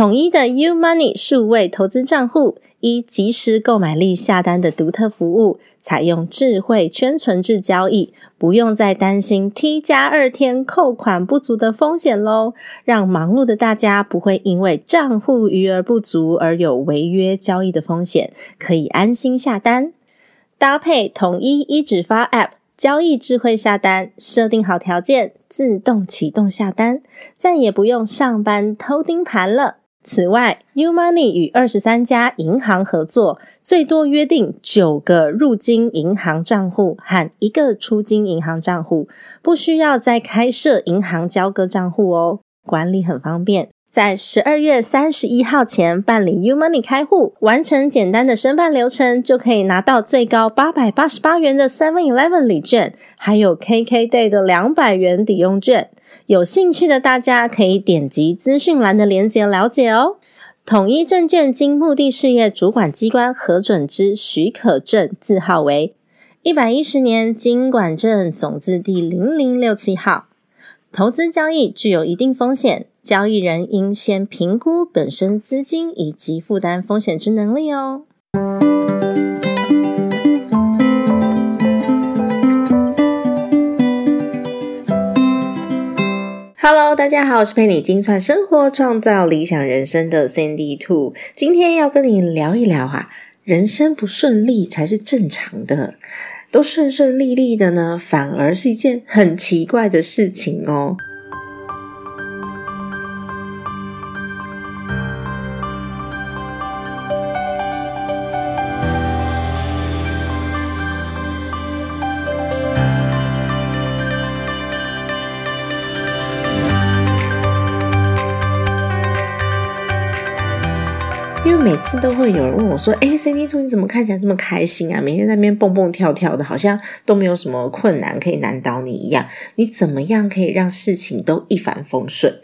统一的 U Money 数位投资账户，依即时购买力下单的独特服务，采用智慧圈存制交易，不用再担心 T 加二天扣款不足的风险喽。让忙碌的大家不会因为账户余额不足而有违约交易的风险，可以安心下单。搭配统一一指发 App 交易智慧下单，设定好条件，自动启动下单，再也不用上班偷盯盘了。此外，New Money 与二十三家银行合作，最多约定九个入金银行账户和一个出金银行账户，不需要再开设银行交割账户哦，管理很方便。在十二月三十一号前办理 U Money 开户，完成简单的申办流程，就可以拿到最高八百八十八元的 Seven Eleven 礼券，还有 KK Day 的两百元抵用券。有兴趣的大家可以点击资讯栏的链接了解哦。统一证券经目的事业主管机关核准之许可证字号为一百一十年经管证总字第零零六七号。投资交易具有一定风险，交易人应先评估本身资金以及负担风险之能力哦。Hello，大家好，我是陪你精算生活、创造理想人生的 Sandy Two。今天要跟你聊一聊哈，人生不顺利才是正常的，都顺顺利利的呢，反而是一件很奇怪的事情哦。因为每次都会有人问我说：“哎，Cindy 兔，你怎么看起来这么开心啊？每天在那边蹦蹦跳跳的，好像都没有什么困难可以难倒你一样。你怎么样可以让事情都一帆风顺？”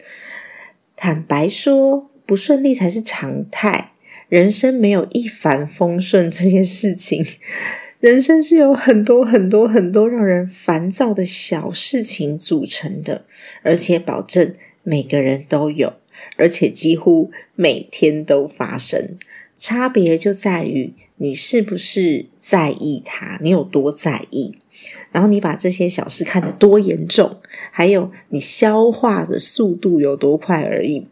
坦白说，不顺利才是常态。人生没有一帆风顺这件事情，人生是有很多很多很多让人烦躁的小事情组成的，而且保证每个人都有。而且几乎每天都发生，差别就在于你是不是在意它，你有多在意，然后你把这些小事看得多严重，还有你消化的速度有多快而已。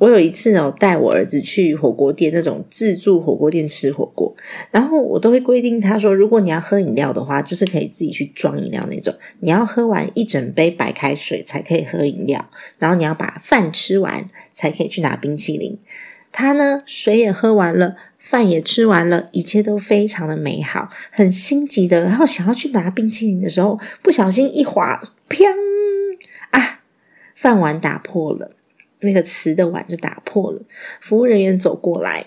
我有一次哦，带我儿子去火锅店，那种自助火锅店吃火锅，然后我都会规定他说，如果你要喝饮料的话，就是可以自己去装饮料那种。你要喝完一整杯白开水才可以喝饮料，然后你要把饭吃完才可以去拿冰淇淋。他呢，水也喝完了，饭也吃完了，一切都非常的美好，很心急的，然后想要去拿冰淇淋的时候，不小心一滑，砰啊，饭碗打破了。那个瓷的碗就打破了，服务人员走过来，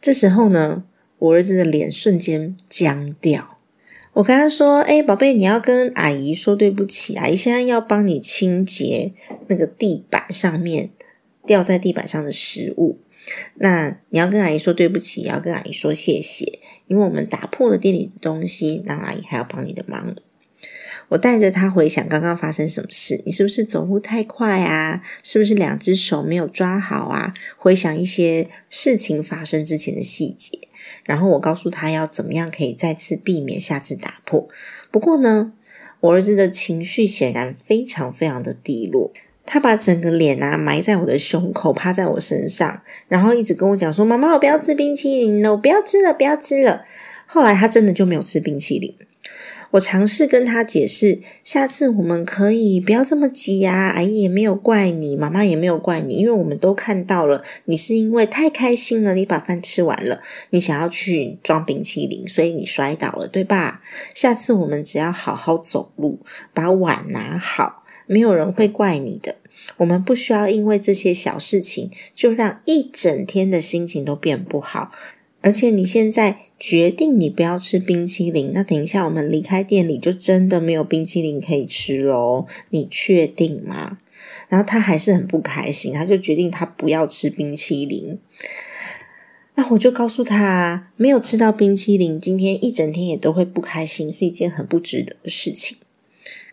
这时候呢，我儿子的脸瞬间僵掉。我跟他说：“哎，宝贝，你要跟阿姨说对不起，阿姨现在要帮你清洁那个地板上面掉在地板上的食物。那你要跟阿姨说对不起，也要跟阿姨说谢谢，因为我们打破了店里的东西，那阿姨还要帮你的忙。”我带着他回想刚刚发生什么事，你是不是走路太快啊？是不是两只手没有抓好啊？回想一些事情发生之前的细节，然后我告诉他要怎么样可以再次避免下次打破。不过呢，我儿子的情绪显然非常非常的低落，他把整个脸啊埋在我的胸口，趴在我身上，然后一直跟我讲说：“妈妈，我不要吃冰淇淋了，我不要吃了，不要吃了。”后来他真的就没有吃冰淇淋。我尝试跟他解释，下次我们可以不要这么急呀。阿姨也没有怪你，妈妈也没有怪你，因为我们都看到了，你是因为太开心了，你把饭吃完了，你想要去装冰淇淋，所以你摔倒了，对吧？下次我们只要好好走路，把碗拿好，没有人会怪你的。我们不需要因为这些小事情就让一整天的心情都变不好。而且你现在决定你不要吃冰淇淋，那等一下我们离开店里就真的没有冰淇淋可以吃喽。你确定吗？然后他还是很不开心，他就决定他不要吃冰淇淋。那我就告诉他，没有吃到冰淇淋，今天一整天也都会不开心，是一件很不值得的事情。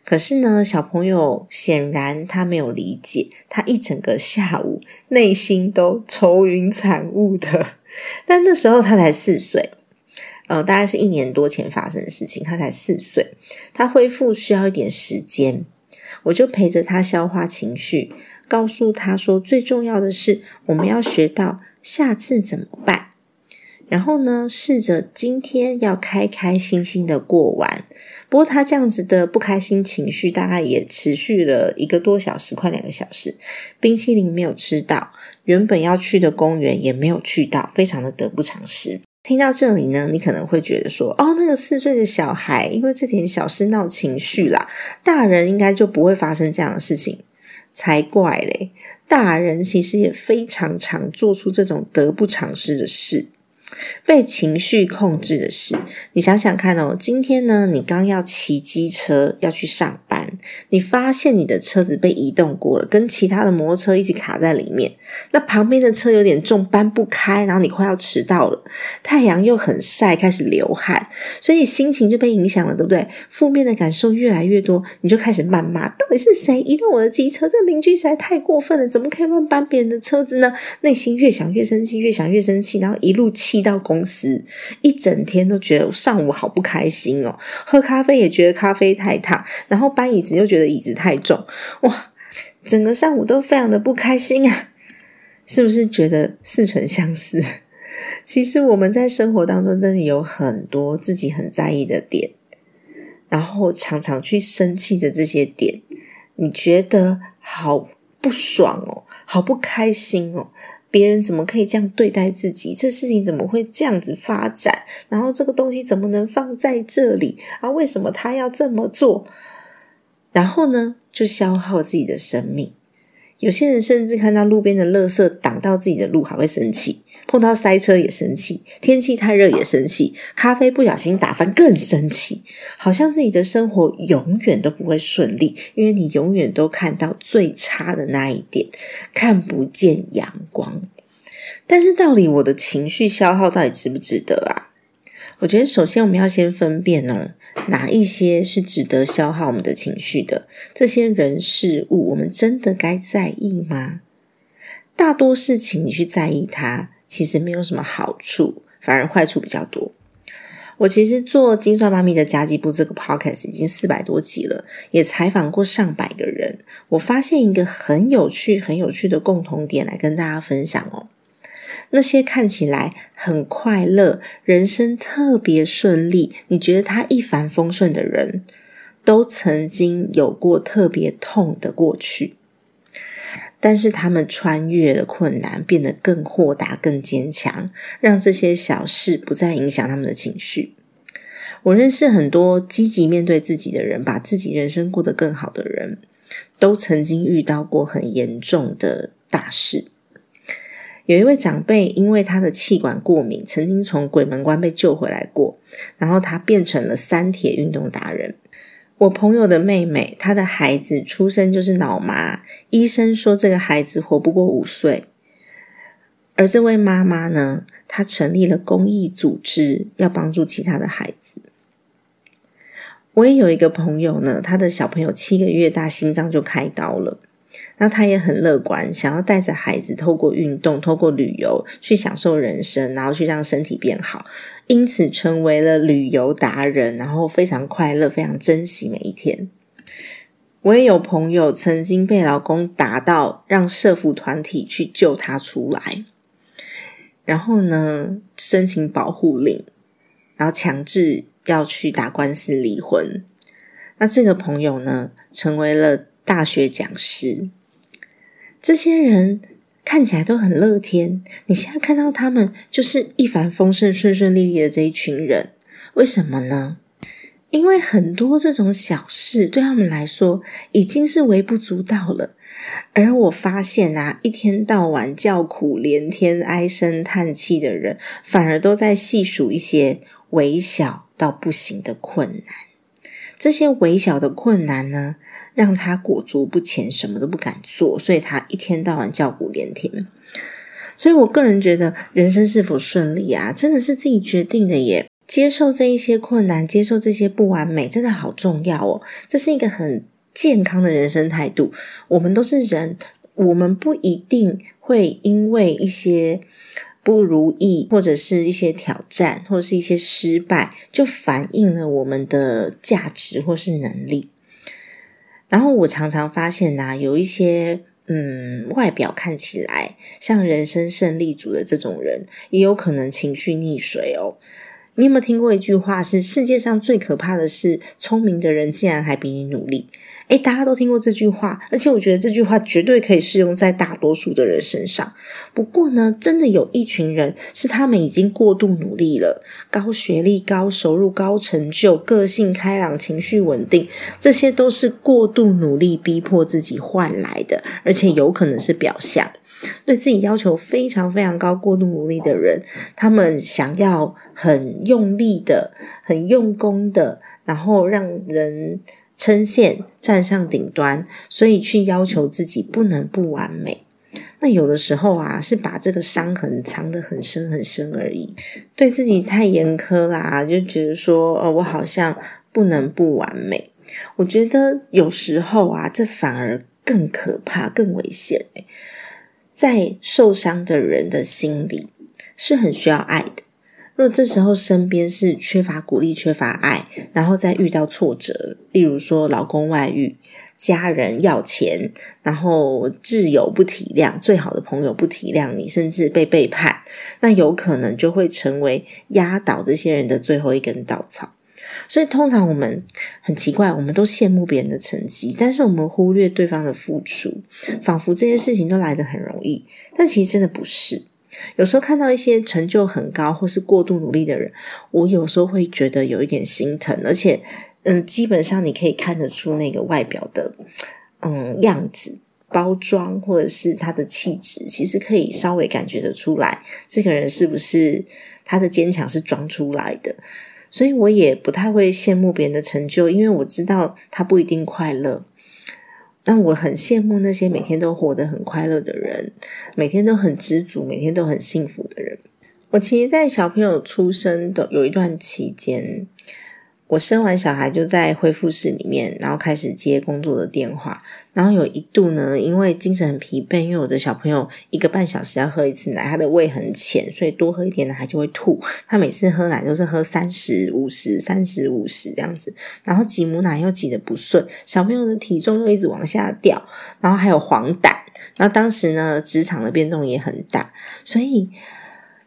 可是呢，小朋友显然他没有理解，他一整个下午内心都愁云惨雾的。但那时候他才四岁，呃，大概是一年多前发生的事情。他才四岁，他恢复需要一点时间。我就陪着他消化情绪，告诉他说，最重要的是我们要学到下次怎么办。然后呢，试着今天要开开心心的过完。不过他这样子的不开心情绪，大概也持续了一个多小时，快两个小时。冰淇淋没有吃到。原本要去的公园也没有去到，非常的得不偿失。听到这里呢，你可能会觉得说：“哦，那个四岁的小孩因为这点小事闹情绪啦，大人应该就不会发生这样的事情，才怪嘞！大人其实也非常常做出这种得不偿失的事。”被情绪控制的事，你想想看哦。今天呢，你刚要骑机车要去上班，你发现你的车子被移动过了，跟其他的摩托车一起卡在里面。那旁边的车有点重，搬不开，然后你快要迟到了。太阳又很晒，开始流汗，所以心情就被影响了，对不对？负面的感受越来越多，你就开始谩骂：到底是谁移动我的机车？这邻居实在太过分了，怎么可以乱搬别人的车子呢？内心越想越生气，越想越生气，然后一路气。到公司一整天都觉得上午好不开心哦，喝咖啡也觉得咖啡太烫，然后搬椅子又觉得椅子太重，哇，整个上午都非常的不开心啊！是不是觉得似曾相识？其实我们在生活当中真的有很多自己很在意的点，然后常常去生气的这些点，你觉得好不爽哦，好不开心哦。别人怎么可以这样对待自己？这事情怎么会这样子发展？然后这个东西怎么能放在这里？啊，为什么他要这么做？然后呢，就消耗自己的生命。有些人甚至看到路边的垃圾挡到自己的路，还会生气；碰到塞车也生气，天气太热也生气，咖啡不小心打翻更生气。好像自己的生活永远都不会顺利，因为你永远都看到最差的那一点，看不见阳光。但是，到底我的情绪消耗到底值不值得啊？我觉得，首先我们要先分辨哦。哪一些是值得消耗我们的情绪的？这些人事物，我们真的该在意吗？大多事情你去在意它，其实没有什么好处，反而坏处比较多。我其实做金算妈咪的家计部这个 podcast 已经四百多集了，也采访过上百个人。我发现一个很有趣、很有趣的共同点，来跟大家分享哦。那些看起来很快乐、人生特别顺利、你觉得他一帆风顺的人，都曾经有过特别痛的过去，但是他们穿越了困难，变得更豁达、更坚强，让这些小事不再影响他们的情绪。我认识很多积极面对自己的人，把自己人生过得更好的人，都曾经遇到过很严重的大事。有一位长辈，因为他的气管过敏，曾经从鬼门关被救回来过，然后他变成了三铁运动达人。我朋友的妹妹，她的孩子出生就是脑麻，医生说这个孩子活不过五岁。而这位妈妈呢，她成立了公益组织，要帮助其他的孩子。我也有一个朋友呢，他的小朋友七个月大，心脏就开刀了。那他也很乐观，想要带着孩子透过运动、透过旅游去享受人生，然后去让身体变好，因此成为了旅游达人，然后非常快乐，非常珍惜每一天。我也有朋友曾经被老公打到，让社服团体去救他出来，然后呢申请保护令，然后强制要去打官司离婚。那这个朋友呢，成为了大学讲师。这些人看起来都很乐天，你现在看到他们就是一帆风顺、顺顺利利的这一群人，为什么呢？因为很多这种小事对他们来说已经是微不足道了。而我发现啊，一天到晚叫苦连天、唉声叹气的人，反而都在细数一些微小到不行的困难。这些微小的困难呢，让他裹足不前，什么都不敢做，所以他一天到晚叫苦连天。所以我个人觉得，人生是否顺利啊，真的是自己决定的耶。接受这一些困难，接受这些不完美，真的好重要哦。这是一个很。健康的人生态度，我们都是人，我们不一定会因为一些不如意，或者是一些挑战，或者是一些失败，就反映了我们的价值或是能力。然后我常常发现呐，有一些嗯，外表看起来像人生胜利组的这种人，也有可能情绪溺水哦。你有没有听过一句话？是世界上最可怕的是，聪明的人竟然还比你努力。诶，大家都听过这句话，而且我觉得这句话绝对可以适用在大多数的人身上。不过呢，真的有一群人是他们已经过度努力了，高学历、高收入、高成就、个性开朗、情绪稳定，这些都是过度努力逼迫自己换来的，而且有可能是表象。对自己要求非常非常高、过度努力的人，他们想要很用力的、很用功的，然后让人。称羡站上顶端，所以去要求自己不能不完美。那有的时候啊，是把这个伤痕藏得很深很深而已。对自己太严苛啦，就觉得说，哦，我好像不能不完美。我觉得有时候啊，这反而更可怕、更危险。在受伤的人的心里，是很需要爱的。若这时候身边是缺乏鼓励、缺乏爱，然后再遇到挫折，例如说老公外遇、家人要钱，然后挚友不体谅、最好的朋友不体谅你，甚至被背叛，那有可能就会成为压倒这些人的最后一根稻草。所以，通常我们很奇怪，我们都羡慕别人的成绩，但是我们忽略对方的付出，仿佛这些事情都来得很容易，但其实真的不是。有时候看到一些成就很高或是过度努力的人，我有时候会觉得有一点心疼，而且，嗯，基本上你可以看得出那个外表的，嗯，样子、包装或者是他的气质，其实可以稍微感觉得出来，这个人是不是他的坚强是装出来的。所以我也不太会羡慕别人的成就，因为我知道他不一定快乐。但我很羡慕那些每天都活得很快乐的人，每天都很知足，每天都很幸福的人。我其实，在小朋友出生的有一段期间。我生完小孩就在恢复室里面，然后开始接工作的电话。然后有一度呢，因为精神很疲惫，因为我的小朋友一个半小时要喝一次奶，他的胃很浅，所以多喝一点奶就会吐。他每次喝奶都是喝三十五十、三十五十这样子，然后挤母奶又挤得不顺，小朋友的体重又一直往下掉，然后还有黄疸。然后当时呢，职场的变动也很大，所以。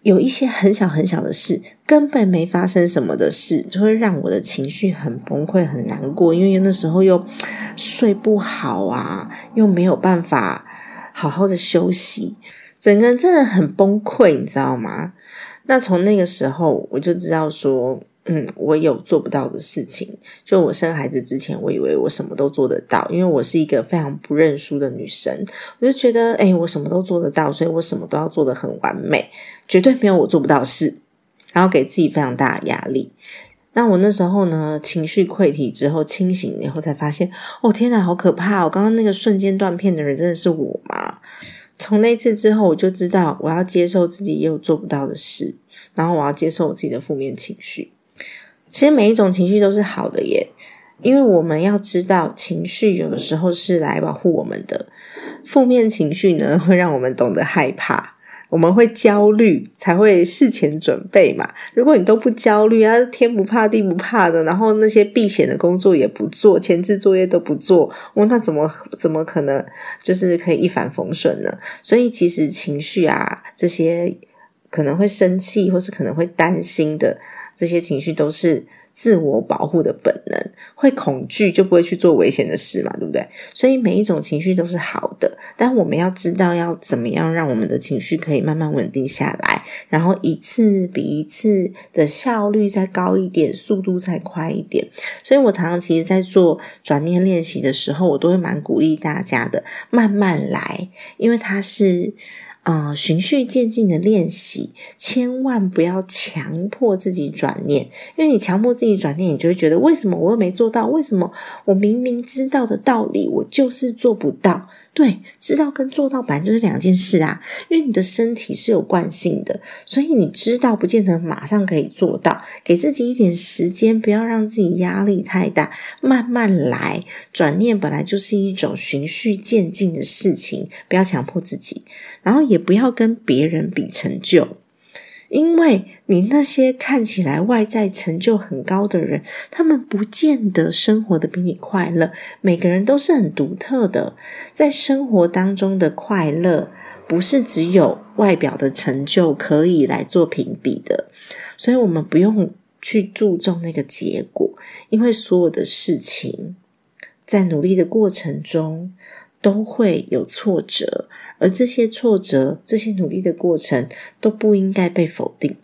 有一些很小很小的事，根本没发生什么的事，就会让我的情绪很崩溃、很难过。因为那时候又睡不好啊，又没有办法好好的休息，整个人真的很崩溃，你知道吗？那从那个时候，我就知道说。嗯，我有做不到的事情。就我生孩子之前，我以为我什么都做得到，因为我是一个非常不认输的女生。我就觉得，哎，我什么都做得到，所以我什么都要做得很完美，绝对没有我做不到事。然后给自己非常大的压力。那我那时候呢，情绪溃体之后清醒以后，才发现，哦天哪，好可怕！我刚刚那个瞬间断片的人，真的是我吗？从那次之后，我就知道我要接受自己也有做不到的事，然后我要接受我自己的负面情绪。其实每一种情绪都是好的耶，因为我们要知道，情绪有的时候是来保护我们的。负面情绪呢，会让我们懂得害怕，我们会焦虑，才会事前准备嘛。如果你都不焦虑啊，天不怕地不怕的，然后那些避险的工作也不做，前置作业都不做，哦，那怎么怎么可能就是可以一帆风顺呢？所以其实情绪啊，这些可能会生气，或是可能会担心的。这些情绪都是。自我保护的本能，会恐惧就不会去做危险的事嘛，对不对？所以每一种情绪都是好的，但我们要知道要怎么样让我们的情绪可以慢慢稳定下来，然后一次比一次的效率再高一点，速度再快一点。所以我常常其实在做转念练习的时候，我都会蛮鼓励大家的，慢慢来，因为它是。啊，循序渐进的练习，千万不要强迫自己转念，因为你强迫自己转念，你就会觉得为什么我又没做到？为什么我明明知道的道理，我就是做不到？对，知道跟做到本来就是两件事啊。因为你的身体是有惯性的，所以你知道不见得马上可以做到，给自己一点时间，不要让自己压力太大，慢慢来。转念本来就是一种循序渐进的事情，不要强迫自己，然后也不要跟别人比成就。因为你那些看起来外在成就很高的人，他们不见得生活的比你快乐。每个人都是很独特的，在生活当中的快乐，不是只有外表的成就可以来做评比的。所以，我们不用去注重那个结果，因为所有的事情在努力的过程中都会有挫折。而这些挫折、这些努力的过程都不应该被否定，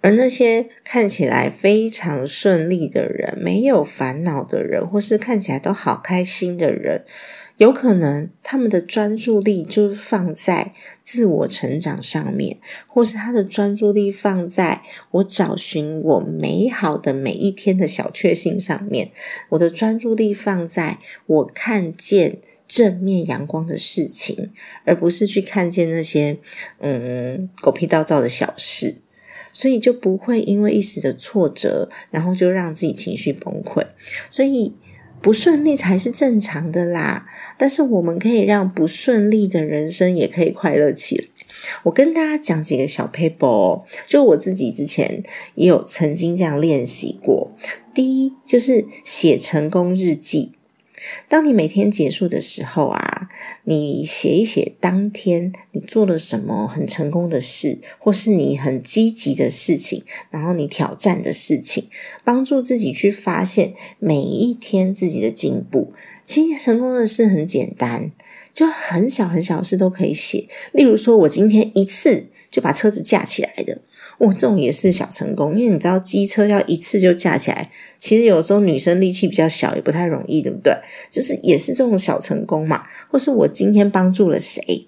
而那些看起来非常顺利的人、没有烦恼的人，或是看起来都好开心的人，有可能他们的专注力就是放在自我成长上面，或是他的专注力放在我找寻我美好的每一天的小确幸上面，我的专注力放在我看见。正面阳光的事情，而不是去看见那些嗯狗屁倒灶的小事，所以就不会因为一时的挫折，然后就让自己情绪崩溃。所以不顺利才是正常的啦。但是我们可以让不顺利的人生也可以快乐起来。我跟大家讲几个小 paper，就我自己之前也有曾经这样练习过。第一就是写成功日记。当你每天结束的时候啊，你写一写当天你做了什么很成功的事，或是你很积极的事情，然后你挑战的事情，帮助自己去发现每一天自己的进步。其实成功的事很简单，就很小很小的事都可以写。例如说，我今天一次就把车子架起来的。哇，这种也是小成功，因为你知道机车要一次就架起来，其实有时候女生力气比较小，也不太容易，对不对？就是也是这种小成功嘛，或是我今天帮助了谁，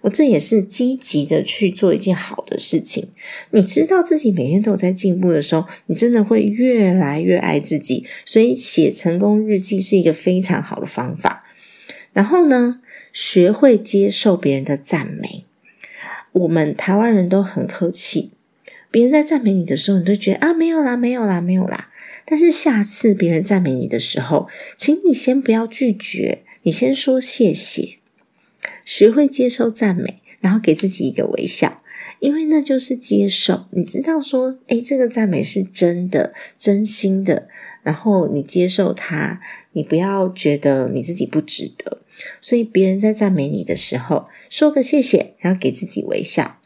我这也是积极的去做一件好的事情。你知道自己每天都有在进步的时候，你真的会越来越爱自己。所以写成功日记是一个非常好的方法。然后呢，学会接受别人的赞美。我们台湾人都很客气。别人在赞美你的时候，你都觉得啊，没有啦，没有啦，没有啦。但是下次别人赞美你的时候，请你先不要拒绝，你先说谢谢，学会接受赞美，然后给自己一个微笑，因为那就是接受。你知道说，诶，这个赞美是真的、真心的，然后你接受它，你不要觉得你自己不值得。所以别人在赞美你的时候，说个谢谢，然后给自己微笑，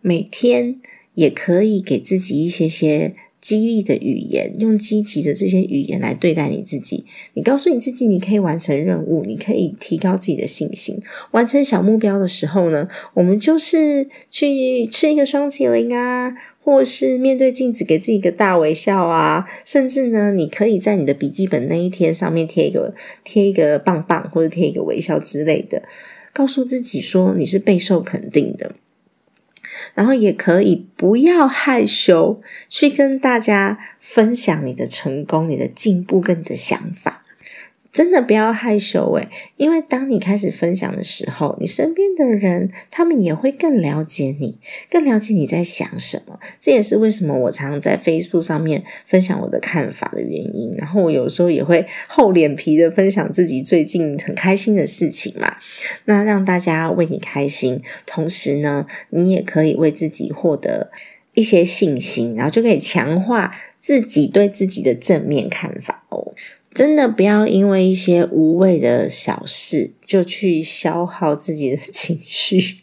每天。也可以给自己一些些激励的语言，用积极的这些语言来对待你自己。你告诉你自己，你可以完成任务，你可以提高自己的信心。完成小目标的时候呢，我们就是去吃一个双麒麟啊，或是面对镜子给自己一个大微笑啊，甚至呢，你可以在你的笔记本那一天上面贴一个贴一个棒棒，或者贴一个微笑之类的，告诉自己说你是备受肯定的。然后也可以不要害羞，去跟大家分享你的成功、你的进步跟你的想法。真的不要害羞诶，因为当你开始分享的时候，你身边的人他们也会更了解你，更了解你在想什么。这也是为什么我常常在 Facebook 上面分享我的看法的原因。然后我有时候也会厚脸皮的分享自己最近很开心的事情嘛，那让大家为你开心，同时呢，你也可以为自己获得一些信心，然后就可以强化自己对自己的正面看法哦。真的不要因为一些无谓的小事就去消耗自己的情绪，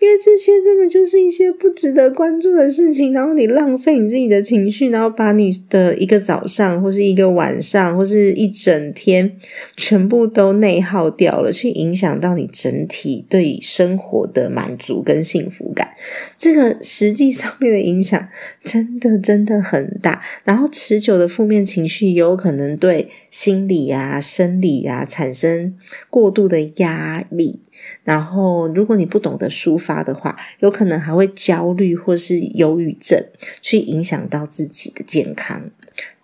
因为这些真的就是一些不值得关注的事情，然后你浪费你自己的情绪，然后把你的一个早上或是一个晚上或是一整天全部都内耗掉了，去影响到你整体对生活的满足跟幸福感。这个实际上面的影响真的真的很大，然后持久的负面情绪有可能对心理啊、生理啊产生过度的压力。然后，如果你不懂得抒发的话，有可能还会焦虑或是忧郁症，去影响到自己的健康。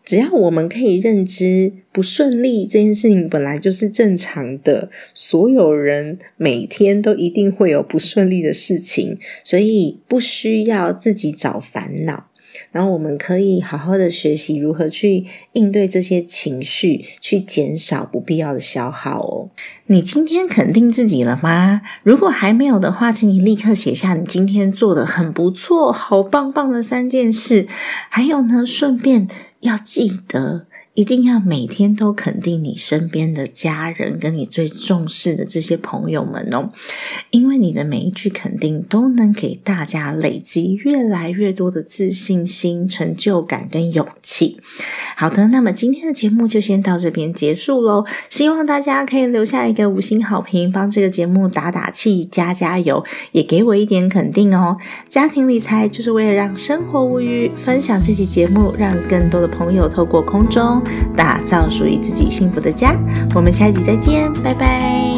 只要我们可以认知不顺利这件事情本来就是正常的，所有人每天都一定会有不顺利的事情，所以不需要自己找烦恼。然后我们可以好好的学习如何去应对这些情绪，去减少不必要的消耗哦。你今天肯定自己了吗？如果还没有的话，请你立刻写下你今天做的很不错、好棒棒的三件事。还有呢，顺便要记得。一定要每天都肯定你身边的家人跟你最重视的这些朋友们哦，因为你的每一句肯定都能给大家累积越来越多的自信心、成就感跟勇气。好的，那么今天的节目就先到这边结束喽。希望大家可以留下一个五星好评，帮这个节目打打气、加加油，也给我一点肯定哦。家庭理财就是为了让生活无虞，分享这期节目，让更多的朋友透过空中。打造属于自己幸福的家，我们下一集再见，拜拜。